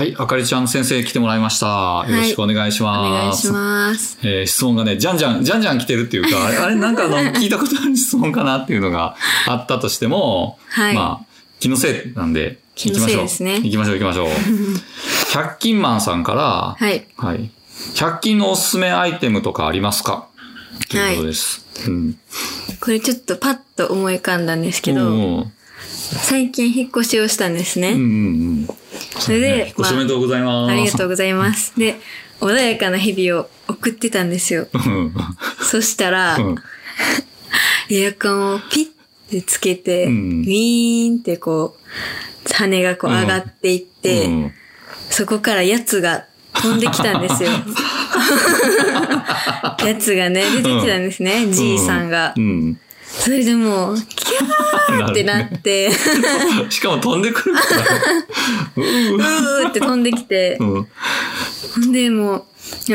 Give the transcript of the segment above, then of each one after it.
はい、あかりちゃん先生来てもらいました。よろしくお願いしおます。願いします。えー質問がね、じゃんじゃん、じゃんじゃん来てるっていうか、あれ、なんかあの、聞いたことある質問かなっていうのがあったとしても、はいまあ、気のせいなんで、行きましょう。ですね行きましょう行きましょう。100 均マンさんから、はい。はい。100均のおすすめアイテムとかありますか？ということです。うん。これちょっとパッと思い浮かんだんですけど、うん最近引っ越しをしたんですね。うんうんうん。それで、引っ越しおめでとうございます。ありがとうございます。で、穏やかな日々を送ってたんですよ。うん。そしたら、うんエアコンをピッてつけて、うんウィーンってこう、羽がこう上がっていって、うんそこからやつが飛んできたんですよ。やつがね、出てきたんですね、じいさんが。うん。それでもう、キャーってなって、しかも飛んでくるから。うーって飛んできて、うん。ほんでもう、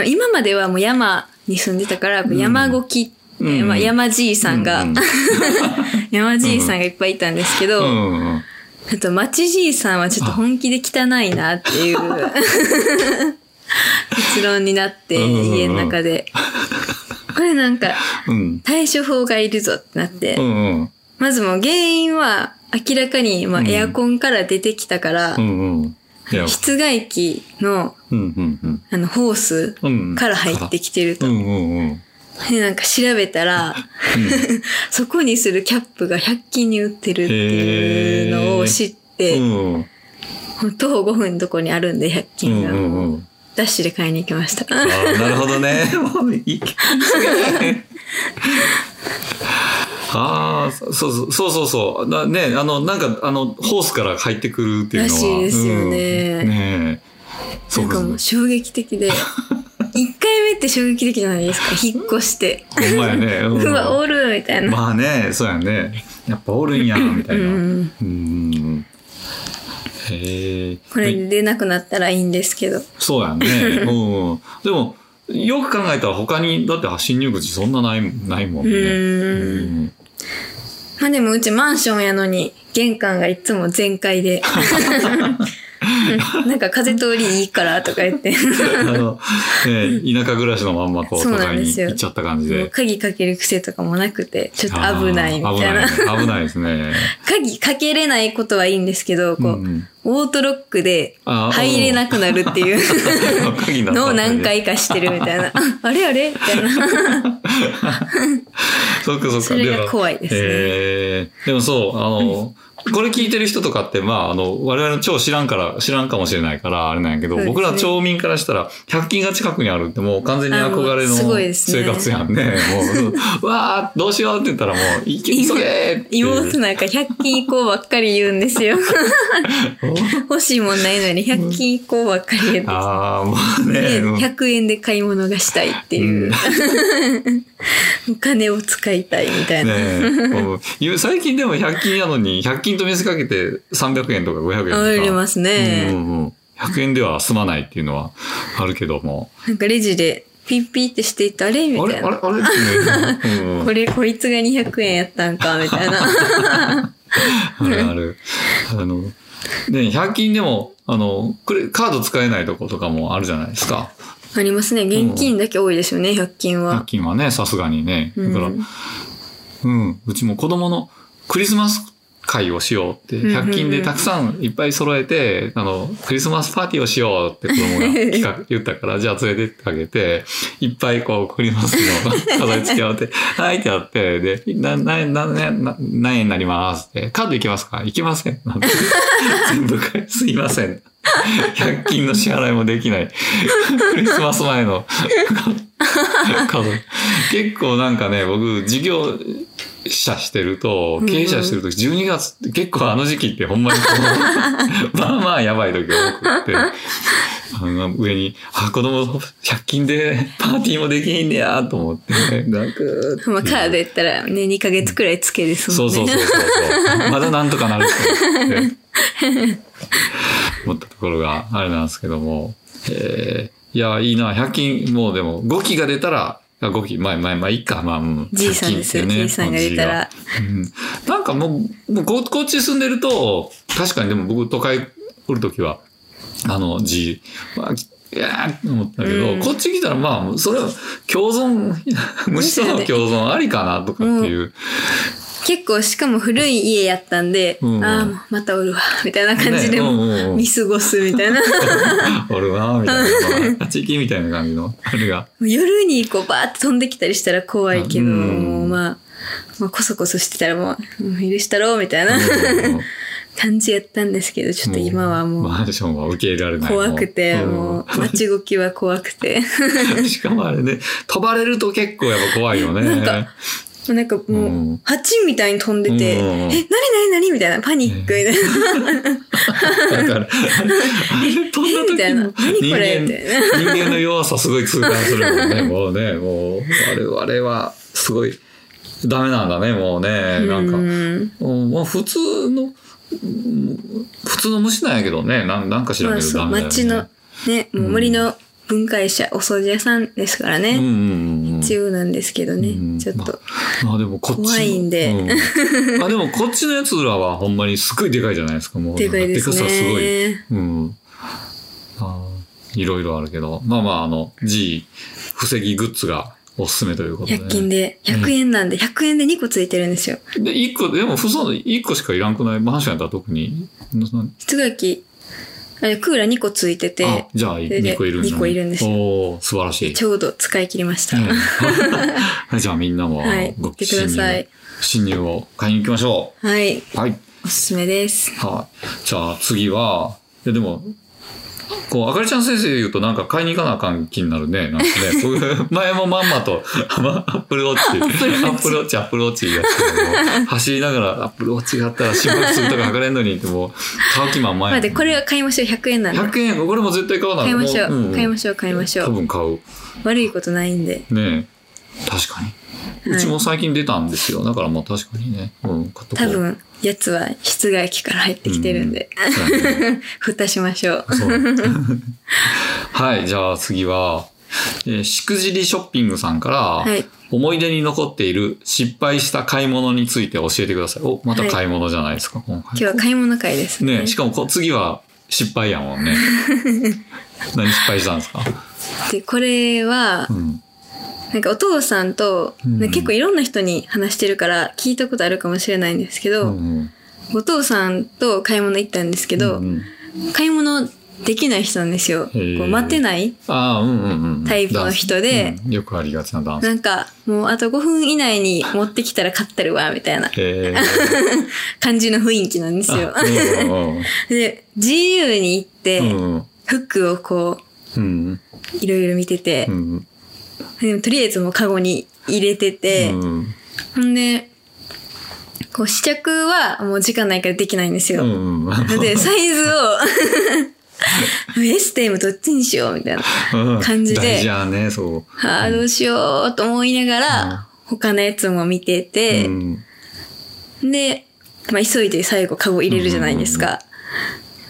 今まではもう山に住んでたから、山ごき、うんまあ、山じいさんが、うん 山じいさんがいっぱいいたんですけど、うん。あと、町じいさんはちょっと本気で汚いなっていう結論になって、うん家の中で。これなんか、うん。対処法がいるぞってなって、うんうん。まずもう原因は明らかに、まあ、うんエアコンから出てきたから、うんうん。いや、室外機のうんうんうん。あのホースうんから入ってきてると。うんうんうん。で、なんか調べたら、そこにするキャップが100均に売ってるっていうのを知って、うんうん徒歩5分のとこにあるんで、100う均が。んうん。ダッシュで買いに行きました。なるほどね。ああ、そうそうそうそう。だね、あの、なんか、あの、ホースから入ってくるっていうのは。らしいですよねうんねなんかもう衝撃的で。1回目って衝撃的じゃないですか。引っ越して。ほんまやね。うん うわ、おるみたいな。まあね、そうやね。やっぱおるんや、みたいな。ううんん。へえ。これで出なくなったらいいんですけど。そうやね。うん。でも、よく考えたら他に、だって侵入口そんなない、ないもんね。うーんまあでもうちマンションやのに、玄関がいつも全開で。なんか風通りいいからとか言って。あの、ね、田舎暮らしのまんまこう、都会に行っちゃった感じもうで。鍵かける癖とかもなくて、ちょっと危ないみたいな。危ない危ないですね。鍵かけれないことはいいんですけど、こう、うんうんオートロックで入れなくなるっていう のを何回かしてるみたいな。ああれあれみたいな。そっかそっか。それが怖いですねえーでもそう、あの、これ聞いてる人とかって、まあ、あの、我々の超知らんから、知らんかもしれないから、あれなんやけど、そうですね僕ら町民からしたら、100均が近くにあるってもう完全に憧れの生活やんね。もう、うわーどうしようって言ったらもう、いけ、急げーっていう。妹なんか100均行こうばっかり言うんですよ。欲しいもんないのに100均行こうばっかり言って。ああ、もうね。で、うん100円で買い物がしたいっていう。お金を使いたいみたいな。ね最近でも100均やのに、100均と見せかけて300円とか500円とか。ありますねうんうんうん。100円では済まないっていうのはあるけども。なんかレジでピッピッってしていって、あれみあれあれたいな。あれってね。うんうんこれこいつが200円やったんか、みたいな。あるある。あの、ね、100均でも、あの、これ、カード使えないとことかもあるじゃないですか。ありますね。現金だけ多いですよね、100均100は。均はね、さすがにね。だから、うんうん、うちも子供のクリスマス会をしようって、うんうんうん100均でたくさんいっぱい揃えて、あの、クリスマスパーティーをしようって子供が企画 言ったから、じゃあ連れてってあげて、いっぱいこう、クリスマスの飾り付けをっ て、はいってやって、で、な、な、な、な、な何円になりますって、カードいけますか？いけません。なんて 全部買い、すいません。100均の支払いもできない。クリスマス前の。結構なんかね、僕、事業者してると、経営者してると、12月って結構あの時期ってほんまに まあまあやばい時が多くって、あの上に、あ、子供100均でパーティーもできんねやと思って、なんか、まあ、カードやったらね、2ヶ月くらいつけですもんね。そうそうそうそうそう。まだなんとかなると思って思ったところがあれなんですけども。えー、いや、いいな。100均、もうでも5機が出たら、あ5機、まあまあまあいいか、まあ、うん。じいさんですよ、100均ってじいさんが出たら。うん。なんかもう、もうここっち住んでると、確かにでも僕都会来るときは、あの字、まあ、いやーって思ったけど、うんこっち来たらまあ、それは共存、虫との共存ありかなとかっていう。結構しかも古い家やったんで、うんああ、もうまたおるわ、みたいな感じでも見過ごすみたいな。俺は、みたいな。あちきみたいな感じの、あれが。夜にこうバーって飛んできたりしたら怖いけど、うんもうまあ、まあ、こそこそしてたらもう、うん許したろうみたいなうん 感じやったんですけど、ちょっと今はもうマンションは受け入れられない。怖くて、んもう、街動きは怖くて。しかもあれね、飛ばれると結構やっぱ怖いよね。なんかなんかもう、うん。蜂みたいに飛んでて、うんえ、なになになにみたいな、パニックみたいな。だから、あれ飛んだ時みたいな。の何これ？人間人間の弱さすごい痛感するもんね。もうね、もう、我々はすごいダメなんだね、もうね。なんか、うんうんもう普通の、うん普通の虫なんやけどね、なんなんか知らんけどダメだよね。街の、ね、もう森の分解者、お掃除屋さんですからね。うんうんうんうん。必要なんですけどね、うんちょっと。まあでもこっちの。怖いんでうんまあでもこっちのやつらはほんまにすっごいでかいじゃないですか、もう。でかいですねでかさすごい。うん。いろいろあるけど。まあまあ、あの、G、防ぎグッズがおすすめということで、ね。100均で、100円なんで、100円で2個ついてるんですよ。で、一個、でも、そう、一個しかいらんくない？マンションやったら特に？室外機、クーラー2個ついてあて、、じゃあ、れで2個いるんだ、二個いるんですよおー素晴らしい。ちょうど使い切りました。はいじゃあみんなも、ご行ってください侵入を買いに行きましょはい、う。はい。おすすめです。はい。じゃあ次は、いやでも、こう、あかりちゃん先生で言うとなんか買いに行かなあかん気になるね。なんかね、こういう前もまんまと、まアップルウォッチ、アップルウォッチ、アップルウォッチやってたけど走りながらアップルウォッチがあったら心拍数とか測れんのにってもう、買う気満々やまあで、これは買いましょう。100円なんで。100円、これも絶対買わない買いましょう。買いましょう、買いましょ多う。分買う。悪いことないんで。ねえ。確かに。うちも最近出たんですよ。だからもう確かにね。うん、買っとこう多分、やつは室外機から入ってきてるんで。そうやね 蓋しましょう。そう はい、じゃあ次は、えーしくじりショッピングさんから、はい思い出に残っている失敗した買い物について教えてください。お、また買い物じゃないですか、今今日は買い物会ですね。ねしかもこ次は失敗やもんね。何失敗したんですか？で、これはう、ん。なんかお父さんと、うん。結構いろんな人に話してるから聞いたことあるかもしれないんですけうど、んうん。お父さんと買い物行ったんですけど、うんうん。買い物できない人なんですよ。こう待てない。タイプの人で。うん。よくありがちなダンス。なんか、もうあと5分以内に持ってきたら買ったるわ、みたいな。感じの雰囲気なんですよ。で、自由に行って、服をこういろいろ見ててう、んとりあえずもうカゴに入れてて、うん。ほんで、こう試着はもう時間ないからできないんですよ。うんうん。で、サイズを、S と M どっちにしようみたいな感じで。大事やね、そああ、どうしようと思いながら、他のやつも見てう。て、うん。で、まあ、急いで最後カゴ入れるじゃないですか。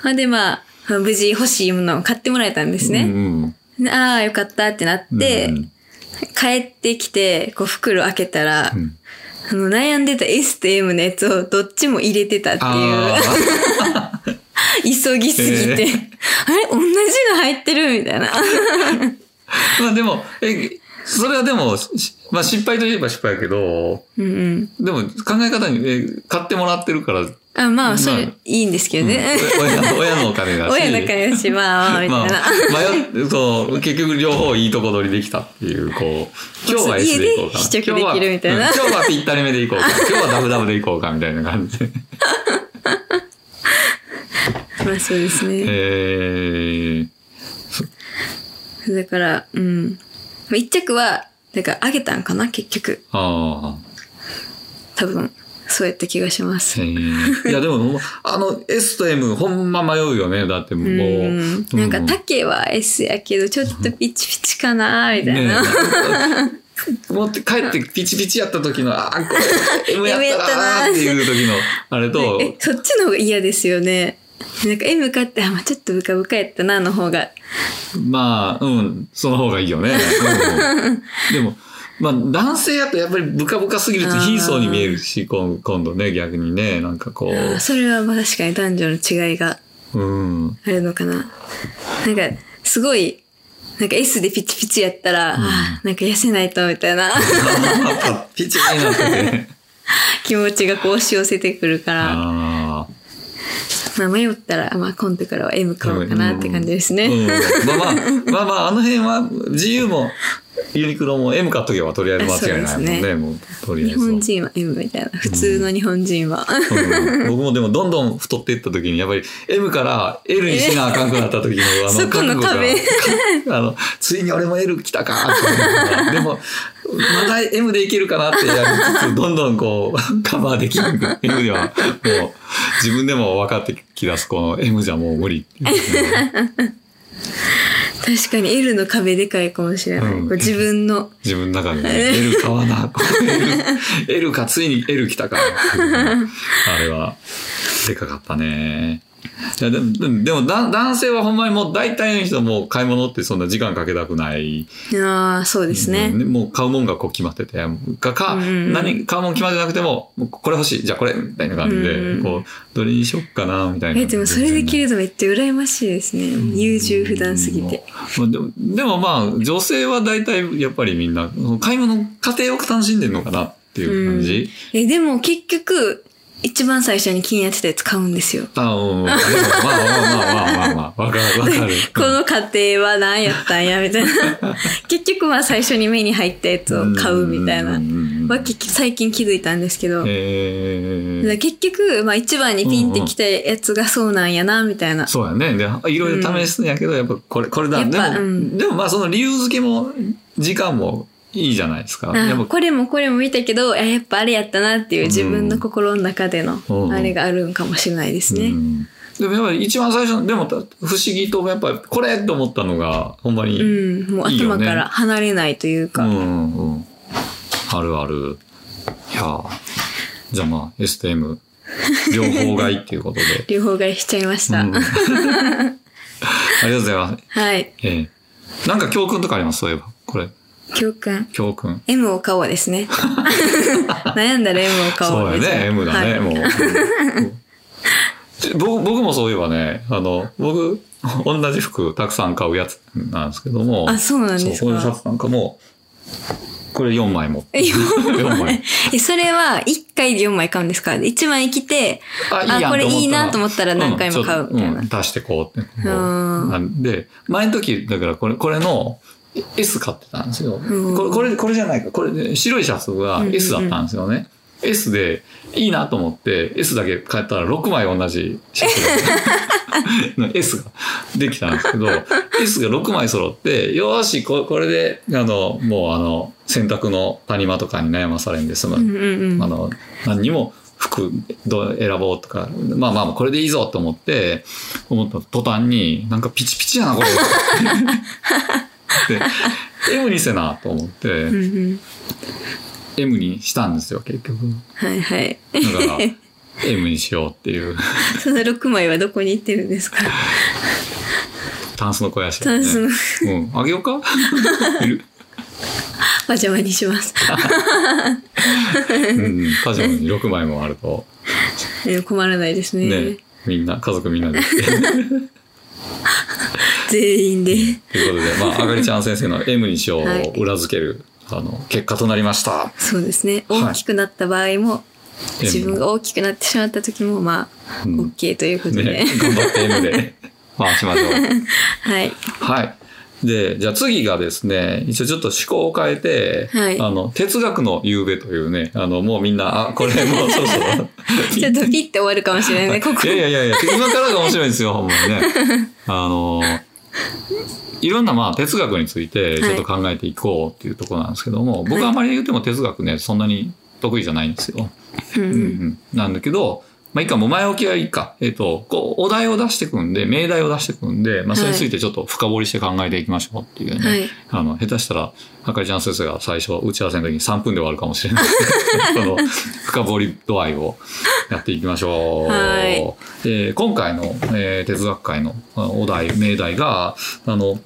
ほんで、まあ、無事欲しいものを買ってもらえたんですうね。ん。でああ、よかったってなって、うん帰ってきて、こう袋開けたら、うんあの悩んでた S と M のやつをどっちも入れてたっていう。あ 急ぎすぎて。えーあれ？同じの入ってる？みたいな。ー まあでも、え、それはでも、しまあ失敗といえば失敗やけど、うんうん。でも考え方に、え買ってもらってるから、うんあまあ、それまあ、いいんですけどね。親親のお金だし。親の会だし、まあまあ、みたいな。まあ、迷って、そう、結局両方いいとこ取りできたっていう、こう、今日は S でいこうか。試着できるみたいな今日はぴったりめでいこうか。今日はダブダブでいこうか、みたいな感じで。まあそうですね。えー、だから、うん。まあ一着は、だからあげたんかな、結局。ああ。多分、そうやった気がします。えーいや、でも、あの、S と M、ほんま迷うよね。だってもう。うん。なんか、う丈は S やけど、ちょっとピチピチかな、みたいな。持って帰って ピチピチやった時の、あー、これ M やったなーっていう時の、あれと、え、そっちの方が嫌ですよね。なんか M 買って、あ、まあちょっとブカブカやったな、の方が。まあ、うん、その方がいいよね。う んでも、まあ、男性やとやっぱりブカブカすぎると貧相に見えるし、今今度ね、逆にね、なんかこう。それはまあ確かに男女の違いがうん。あるのかな。なんか、すごい、なんか S でピチピチやったら、あーなんか痩せないと、みたいな ピチになってて。気持ちがこう押し寄せてくるから、あまあ迷ったら、まあ今度からは M 買おうかなって感じですね。うん。まあまあ、まあまあ、あの辺は、自由も、ユニクロも M 買っとけばとりあえず間違いないもんね。ねもう、とりあえ日ずは。本人は M みたいな。普通の日本人は。うん僕もでもどんどん太っていった時にやっぱり M から L にしなあかんくなった時のあのそこの壁あのついに俺も L 来たかでもまだ M でいけるかなってやりつつどんどんこうカバーできる M ではもう自分でも分かってきだすこの M じゃもう無理確かに L の壁でかいかもしれない。うん自分の。自分の中でね L 買わな L, L かついに L 来たかあれはでかかったね。いやでもでも男性はほんまにもう大体の人も買い物ってそんな時間かけたくない。ああ、そうですね。うんもう買うもんがこう決まってて、か、か、うん何、買うもん決まってなくても、これ欲しい、じゃあこれ、みたいな感じで、うんこう、どれにしよっかな、みたいな。え、でもそれできるとめっちゃ羨ましいですね。優柔不断すぎて。まあでもでもまあ、女性は大体やっぱりみんな、買い物、家庭を楽しんでるのかなっていう感じ。え、でも結局、一番最初に気になってたやつ買うんですよ。あうん、まあまあまあまあまあまあ、わかる、わかる。この家庭は何やったんや、みたいな。結局まあ最初に目に入ったやつを買うみたいな。は最近気づいたんですけど。結局、まあ一番にピンってきたやつがそうなんやな、みたいな。そうやね。で、いろいろ試すんやけど、やっぱこれ、これだ。でも、でもまあその理由付けも、時間もいいじゃないですか。これもこれも見たけど、あやっぱあれやったなっていう自分の心の中でのうんあれがあるんかもしれないですね。うんでもやっぱり一番最初、でも不思議とやっぱりこれと思ったのが、ほんまに、ううんん、もう頭から離れないというか。うんうん。あるある。いやーじゃあまあ S と M、両方買いっていうことで。両方買いしちゃいました。うん ありがとうございます。はい。ええなんか教訓とかあります？そういえば。これ、教訓。教訓。M を買おうですね。悩んだら M を買おう。そうやね、M だね、はいもう。うん僕僕もそういえばね、あの、僕、同じ服たくさん買うやつなんですけども。あそうなんですかそうシャツなんかも、これ4枚持って。4枚。え、それは1回で4枚買うんですか ?1 枚着て、あ、これいいなと思ったら何回も買うみたいな。うん足してこうって。で、前の時、だからこれ、これの S 買ってたんですよ。うんこれ、これ、これじゃないか。これ、ね、白いシャツが S だったんですよね。S でいいなと思って S だけ買ったら6枚同じシャツが S ができたんですけど S が6枚揃ってよーしここれであのもうあの洗濯の谷間とかに悩まされんで済む、うんうんうん。あの何にも服どう選ぼうとかまあまあこれでいいぞと思って思った途端になんかピチピチやなこれ で M にせなと思って、うんうん。M にしたんですよ結局。はいはい。だから M にしようっていう。その6枚はどこに行ってるんですか？タンスの肥やし、ね、タンスの。うん。あげようか？パジャマにします。うんパジャマに6枚もあると。え困らないですね。ね。みんな家族みんなで。って全員で。ということで、まあ、あがりちゃん先生の M にしようはいを裏付ける、あの、結果となりました。そうですね。はい大きくなった場合も、自分が大きくなってしまった時も、まあ、うん OK ということで。ね、頑張って M で 回しましょう。はい。はい。で、じゃあ次がですね、一応ちょっと思考を変えて、はいあの、哲学の夕べというね、あの、もうみんな、あ、これもう そろそろ。ちょっとピッて終わるかもしれないね、こ こい。やいやいや今からが面白いですよ、ほんまにね。あの、いろんなまあ哲学についてちょっと考えていこうっていうところなんですけども、僕はあまり言っても哲学ね、そんなに得意じゃないんですよ。うん。うんうん。なんだけど、まあいいか、もう前置きはいいか。えっ、と、こう、お題を出してくんで、命題を出してくんで、まあそれについてちょっと深掘りして考えていきましょうっていうね。はいあの、下手したら、あかりちゃん先生が最初、打ち合わせの時に3分で終わるかもしれない。その、深掘り度合いをやっていきましょう。はいで今回の、えー哲学会のあお題、命題が、あの、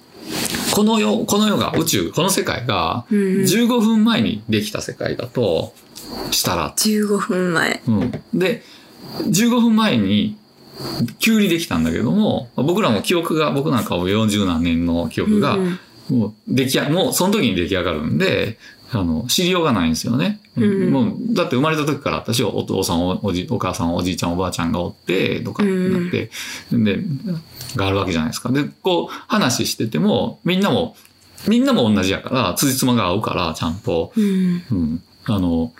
この世、この世が、宇宙、この世界が、うんうん15分前にできた世界だとしたら、15分前。うん。で、15分前に急にできたんだけども、僕らも記憶が、僕なんかも40何年の記憶が、うんもう出来上もうその時に出来上がるんで、あの、知りようがないんですよね。うんもう、だって生まれた時から私はお父さんお、おじ、お母さん、おじいちゃん、おばあちゃんがおって、とかなって、で、があるわけじゃないですか。で、こう、話してても、みんなも、みんなも同じやから、辻褄が合うから、ちゃんと、うんうん。あの、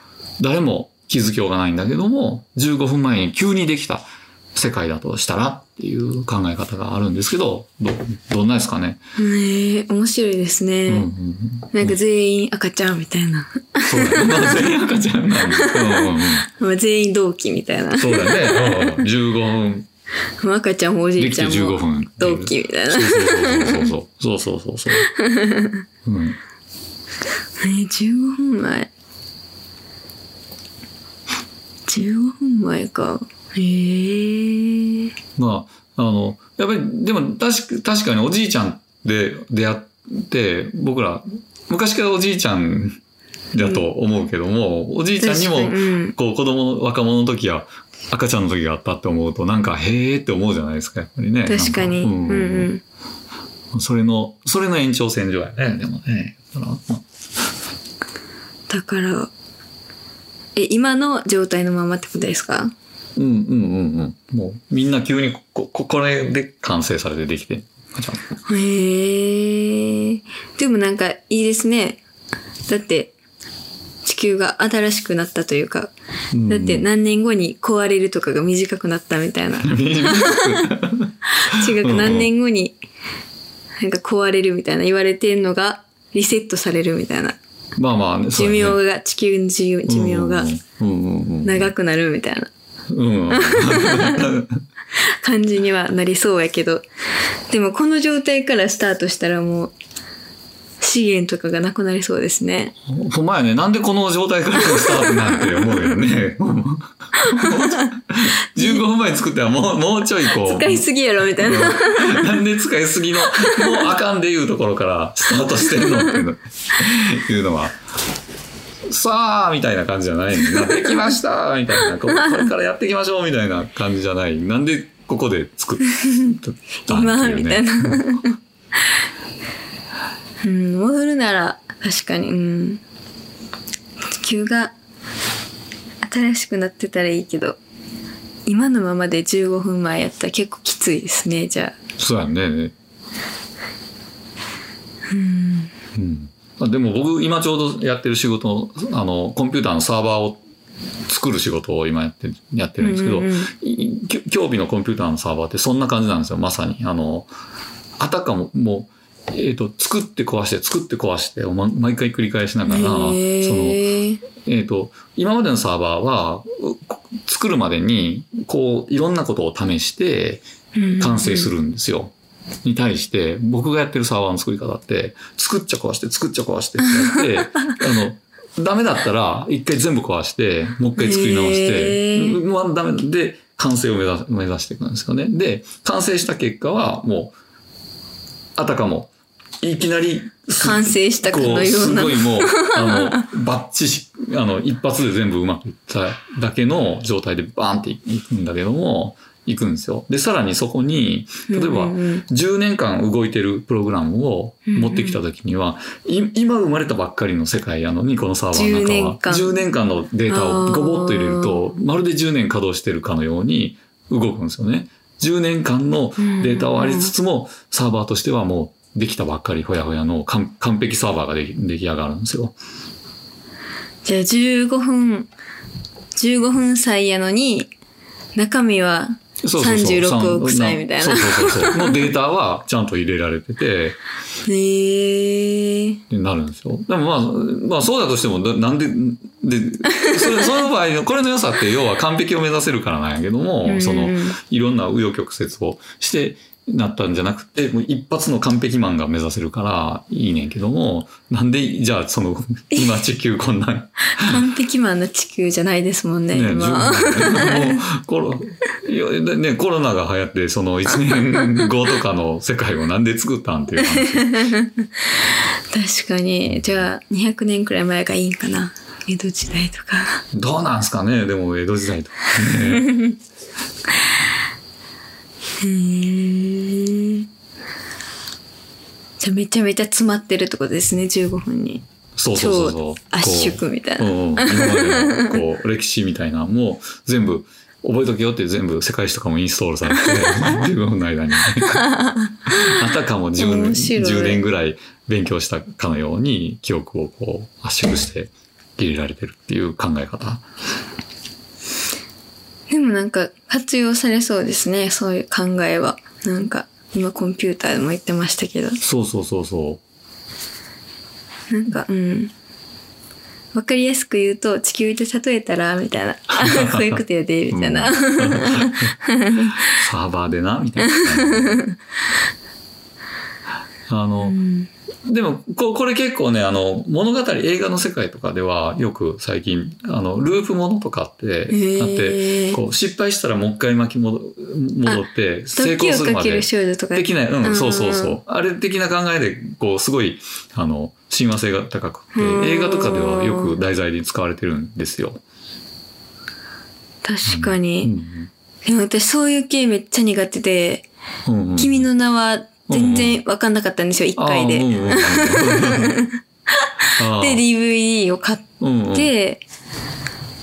誰も気づきようがないんだけども、15分前に急にできた世界だとしたらっていう考え方があるんですけど、ど、どんなですかね？ねえ面白いですね、うんうんうん。なんか全員赤ちゃんみたいな。そうだね。まあ全員赤ちゃんなんで。うんうん全員同期みたいな。そうだね。うん15分。まあ赤ちゃんもおじいちゃん15も分。同期みたいな。そうそうそうそう。そうそうそうそう。うん。えー、15分前。15分前か。へえ。まあ、あの、やっぱり、でも確か確かにおじいちゃんで出会って、僕ら、昔からおじいちゃんだと思うけども、おじいちゃんにもこう子供の、若者の時や、赤ちゃんの時があったって思うと、なんか、へーって思うじゃないですか、やっぱりね。確かに。なうんんかうん。それの、それの延長線上やね、でもね。だからまあだから、え、今の状態のままってことですか？うんうんうんうん。もう、みんな急にこ、こ、これで完成されてできて。へえ。でもなんかいいですね。だって、地球が新しくなったというか、だって何年後に壊れるとかが短くなったみたいな。違く何年後になんか壊れるみたいな言われてんのがリセットされるみたいな。まあまあね、寿命が、地球の寿命寿命が長くなるみたいな。うん。感じにはなりそうやけど、でもこの状態からスタートしたらもう資源とかがなくなりそうですね。ほんまやね、なんでこの状態からスタートなんて思うよね。15分前に作ったらもう、もうちょいこう。使いすぎやろみたいな。なんで使いすぎの、もうあかんでいうところからスタートしてるのっていうのいうのは、さあみたいな感じじゃないなできましたみたいなこ、これからやっていきましょうみたいな感じじゃない。なんでここで作ったって今いうねみたいな。うん、戻るなら確かに、うん。地球が新しくなってたらいいけど、今のままで15分前やったら結構きついですね、じゃそうやね。あ。うん。うんまあでも僕今ちょうどやってる仕事、あの、コンピューターのサーバーを作る仕事を今やって、やってるんですけど、うんうんうんいきょ興味のコンピューターのサーバーってそんな感じなんですよ、まさに。あの、あたかも、もう、えっ、と、作って壊して、作って壊して毎回繰り返しながら、その、えっ、と、今までのサーバーは、う作るまでに、こう、いろんなことを試して、完成するんですよ。に対して、僕がやってるサーバーの作り方って、作っちゃ壊して、作っちゃ壊してってやって、あの、ダメだったら、一回全部壊して、もう一回作り直してダメで、完成を目指す目指していくんですよね。で、完成した結果は、もう、あたかも、いきなり、す完成したかのようなすご。いもう、あの、バッチし、あの、一発で全部うまくいっただけの状態でバーンっていくんだけども、いくんですよ。で、さらにそこに、例えばうんうんうん、10年間動いてるプログラムを持ってきた時には、い今生まれたばっかりの世界やのに、このサーバーの中は、10年間10年間のデータをゴボッと入れると、まるで10年稼働してるかのように動くんですよね。10年間のデータはありつつも、サーバーとしてはもうできたばっかりほやほやの完完璧サーバーが出来上がるんですよ。じゃあ15分、15分歳やのに、中身はそうそうそう36億歳みたいなそうそうそうそう。のデータは ちゃんと入れられてて、へえ。ってなるんですよ。でもまあ、まあそうだとしても、ななんで、で、それ その場合の、これの良さって要は完璧を目指せるからなんやけども、うんその、いろんな紆余曲折をして、なったんじゃなくて、もう一発の完璧マンが目指せるからいいねんけども、なんで、じゃあその、今地球こんな、完璧マンな地球じゃないですもんね、ね、今。コロ、いやでね、コロナが流行って、その1年後とかの世界をなんで作ったんっていう話。確かに。じゃあ、200年くらい前がいいんかな。江戸時代とか。どうなんすかねでも江戸時代とかね。へえ。じゃあめちゃめちゃ詰まってるってことですね、15分に。そうそうそうそう。超圧縮みたいなこううんうん、今までのこう歴史みたいなのも全部覚えとけよって全部世界史とかもインストールされて15分の間に あたかも 10, 面白い10年ぐらい勉強したかのように記憶をこう圧縮して入れられてるっていう考え方。でもなんか活用されそうですね、そういう考えは。なんか、今コンピューターでも言ってましたけど。そうそうそうそなんか、うん。わかりやすく言うと、地球で例えたら、みたいな。あこういうことやで、みたいな。う。サーバーでな、みたいな。あの、でもこ、これ結構ね、あの、物語、映画の世界とかでは、よく最近、あの、ループものとかって、あって、こう、失敗したらもう一回巻き戻戻って、成時功するまで。できない。うん、そうそうそううん。あれ的な考えで、こう、すごい、あの、親和性が高くて、うん映画とかではよく題材に使われてるんですよ。確かうに。んでも私そういう系めっちゃ苦手で、うんうん君の名は全然わかんなかったんですよ、一回で。で、DVD を買っうんうん。て、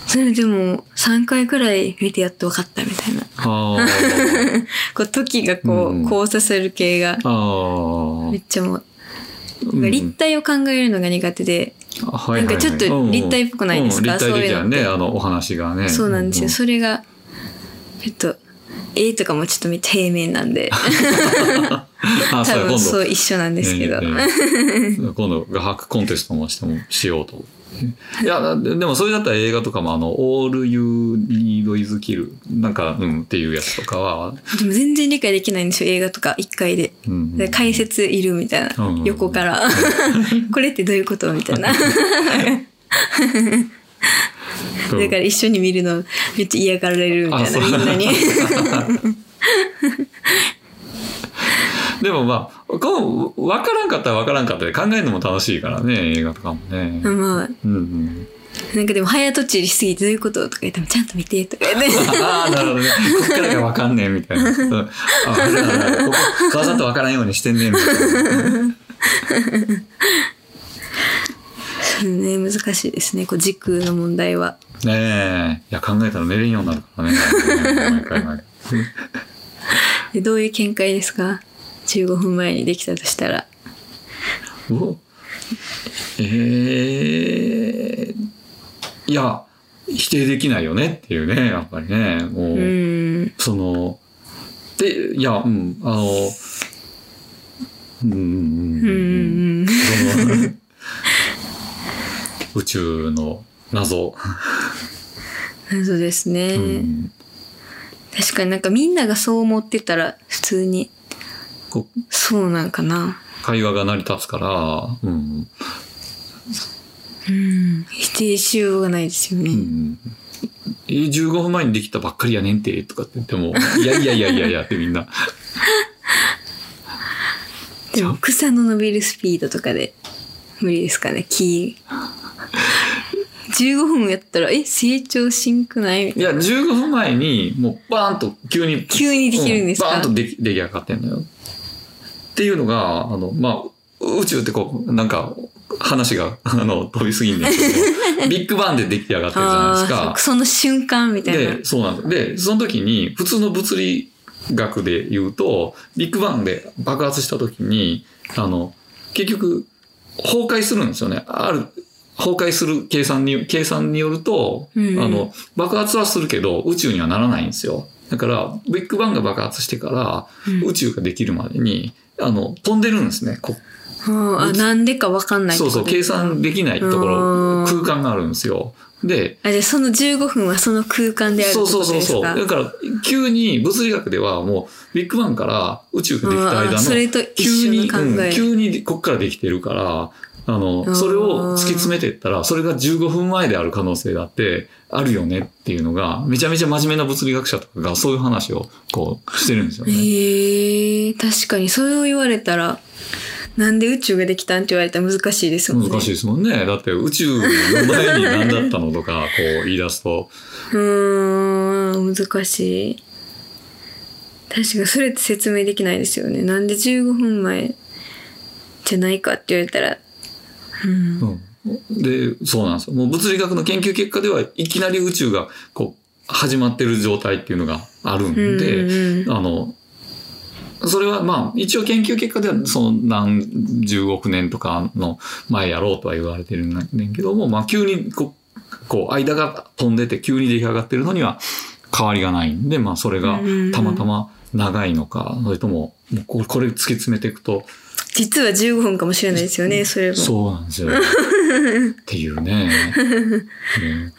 それでも3回くらい見てやっとわかったみたいな。こう、時がこう交差する系が、めっちゃもう、うん。立体を考えるのが苦手で、なんかちょっと立体っぽくないですか？そういうの。ってあの、お話がね。そうなんですよ。んそれが、ちょっと、絵とかもちょっと平面なんで、あ、多。分そう一緒なんですけど。今度画伯コンテストもしてもしようと。いや、ででもそれだったら映画とかもあの、All You Need Is Kill なんか、うんっていうやつとかは、でも全然理解できないんですよ、映画とか一回で。うんで解説いるみたいな、うん横から。これってどういうことみたいな。だから一緒に見るのめっちゃ嫌がられるみたいな、みんなに。でもまあ、こう、わからんかったらわからんかったで考えるのも楽しいからね、映画とかもね。まあ、うんうん。なんかでも早とちりしすぎてどういうこととか言ってもちゃんと見てとか言って。ああ、なるほどね。こっからがわかんねえみたいな。うんあ、あここ、わざとわからんようにしてんねえみたいな。そうね、難しいですね、こう時空の問題は。ねえ。いや、考えたら寝れんようになるからね。毎回毎回。でどういう見解ですか？?15 分前にできたとしたら。おええいや、否定できないよねっていうね、やっぱりね。もう、うん。その、で、いや、うん、あの、うん、うん、ううん。宇宙の謎。謎ですね。うん確かになんかみんながそう思ってたら普通にこうそうなんかな。会話が成り立つから、うん。うん。否定しようがないですよね。うんえー15分前にできたばっかりやねんて、とかって言っても、いやいやいやいやいやってみんな。でも草の伸びるスピードとかで無理ですかね。木。15分やったら、え、成長しんくない？みたいいや、15分前に、もうバーンと急に。急にできるんですか？うバーンとでき出来上がってんのよ。っていうのが、あの、まあ、宇宙ってこう、なんか、話が、あの、飛びすぎんですけど、ビッグバンで出来上がってるじゃないですか。その瞬間みたいな。で、そうなんです。で、その時に、普通の物理学で言うと、ビッグバンで爆発した時に、あの、結局、崩壊するんですよね。ある、崩壊する計算に、計算によると、うんあの、爆発はするけど、宇宙にはならないんですよ。だから、ビッグバンが爆発してから、うん宇宙ができるまでに、あの、飛んでるんですね。こああ、なんでかわかんないそうそう、計算できないとこうろ、ん空間があるんですよ。で、あ、じゃあその15分はその空間であるそうことですか？そうそうそう。だから、急に物理学ではもう、ビッグバンから宇宙ができた間あーそれの、と一急に、うんえ。急にこっからできてるから、あの、あーそれを突き詰めていったら、それが15分前である可能性だって、あるよねっていうのが、めちゃめちゃ真面目な物理学者とかがそういう話を、こう、してるんですよね。へえ確かにそれを言われたら、なんで宇宙ができたんって言われたら難しいですもんね。難しいですもんね。だって宇宙の前に何だったのとか、こう言い出すと、うーん、難しい。確かにそれって説明できないですよね。なんで15分前じゃないかって言われたら。うん。うん、で、そうなんですよ。もう物理学の研究結果では、いきなり宇宙が、こう、始まってる状態っていうのがあるんで、うんうんあの、それはまあ、一応研究結果では、その何十億年とかの前やろうとは言われてるんだけども、まあ、急にこう、こう、間が飛んでて急に出来上がってるのには変わりがないんで、まあ、それがたまたま長いのか、それとも、もうこれ突き詰めていくと、実は15分かもしれないですよね、それも。そうなんですよ。っていうね。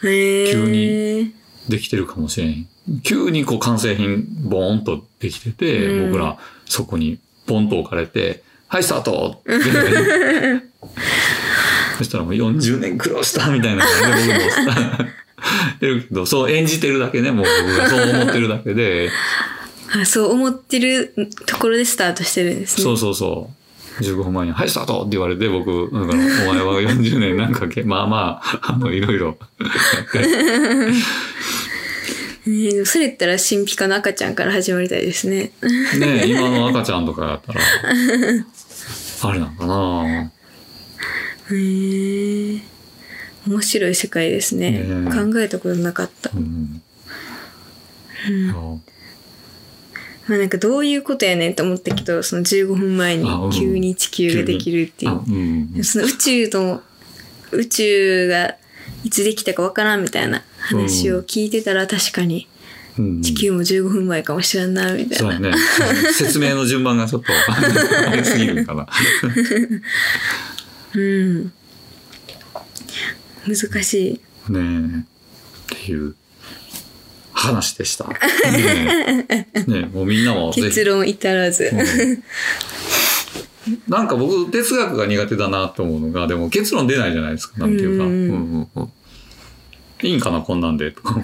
急にできてるかもしれん。急にこう完成品ボーンとできてて、うん僕らそこにポンと置かれて、はい、スタート そしたらもう40年苦労したみたいな感じで僕もそう演じてるだけね、もう僕がそう思ってるだけで、あそう思ってるところでスタートしてるんですね。そうそうそう。15分前に、はい、スタートって言われて、僕、お前は40年なんかけ、まあまあ、あの、いろいろ。えーでもそれ言ったら神秘家の赤ちゃんから始まりたいですね。ねえ今の赤ちゃんとかやったら、あれなんかなへー面白い世界ですね。ね考えたことなかった。うん。まあなんかどういうことやねんと思ったけど、その15分前に急に地球ができるっていあう。うん。その宇宙と、宇宙がいつできたかわからんみたいな話を聞いてたら確かにうん地球も15分前かもしれんな、みたいな。そうやね。説明の順番がちょっと、あれすぎるかな。うん。難しい。ねえ。っていう話でした。ねえ。ねえもうみんなも 結論至らず。うんなんか僕、哲学が苦手だなって思うのが、でも結論出ないじゃないですか。なんていうか。ううんんうんうんいいんかな、こんなんで。とか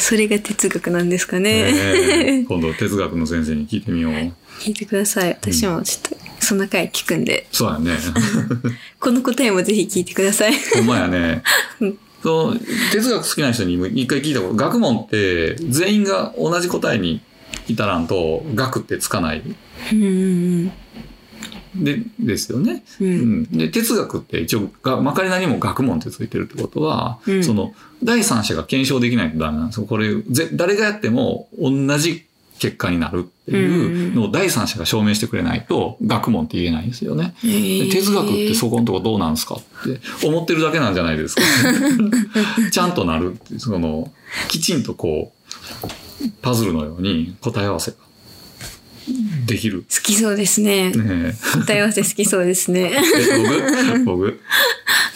それが哲学なんですかね。今度哲学の先生に聞いてみよう。聞いてください。私もちょっと、そんな回聞くんで、そうやね。この答えもぜひ聞いてください。ほんまやねうん。そう、哲学好きな人にも一回聞いたこと、学問って全員が同じ答えに至らんと、学ってつかない。で、ですよね。うん、で哲学って一応がまかりなにも学問ってついてるってことは、うんその第三者が検証できないとダメなんですよ。これぜ誰がやっても同じ結果になるっていうのを第三者が証明してくれないと学問って言えないんですよね。えーで哲学ってそこのとこどうなんですかって思ってるだけなんじゃないですか。ちゃんとなるっていうそのきちんとこうパズルのように答え合わせができる。好きそうですね。ね答え合わせ好きそうですね。え僕？僕？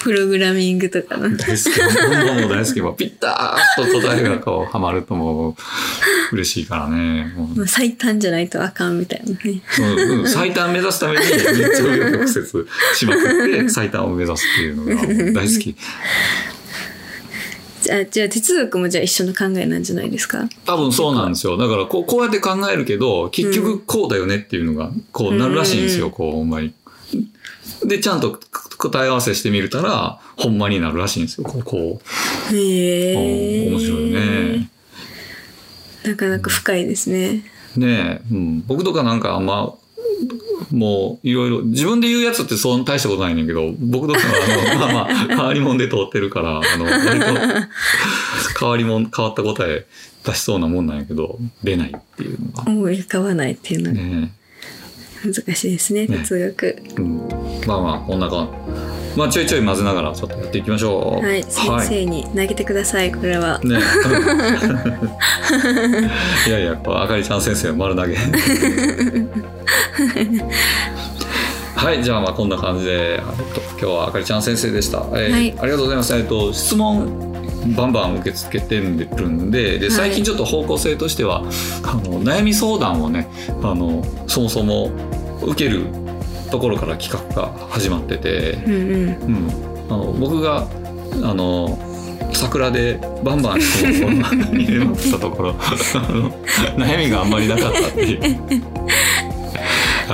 プログラミングとかの。大好き。本番も大好き。もうピッターッと答えがこう、はまるともう、嬉しいからね。もうまあ最短じゃないとあかんみたいなね。うんうん最短目指すためにめっちゃ曲折しまくって、最短を目指すっていうのが大好き。じゃあ、じゃあ哲学もじゃあ一緒の考えなんじゃないですか？多分そうなんですよ。だからこう、こうやって考えるけど、結局こうだよねっていうのが、こうなるらしいんですよ、うんこう、ほんまに。で、ちゃんと答え合わせしてみるたら、ほんまになるらしいんですよ、こう。こうへえ。面白いね。なかなか深いですね。ねえ、うん、僕とかなんかあんま、もういろいろ、自分で言うやつってそんな大したことないねんけど、僕とかはあの、まあまあ、変わり者で通ってるから、あの、割と、変わり者、変わった答え出しそうなもんなんやけど、出ないっていうのが。思い浮かばないっていうのがね難しいですね、ね哲学。え、うん。まあまあ、こんな感じ。まあ、ちょいちょい混ぜながらちょっとやっていきましょう。はい、先生に投げてください、これは。ね いやいや、こうあかりちゃん先生は丸投げ。はい、じゃあまあこんな感じで、えっと、今日はあかりちゃん先生でした。えーはいありがとうございます。えっと、質問バンバン受け付けてるんで、で、最近ちょっと方向性としては、あの、悩み相談をね、あの、そもそも受けるところから企画が始まってて、うんうん。うん、あの僕があの桜でバンバン質問を入れまくったところ 悩みがあんまりなかったっていう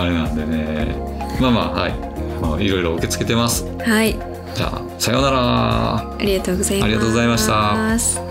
あれなんでね。まあまあはい。まあいろいろ受け付けてます。はい、じゃあさようなら。ありがとうございます。ありがとうございました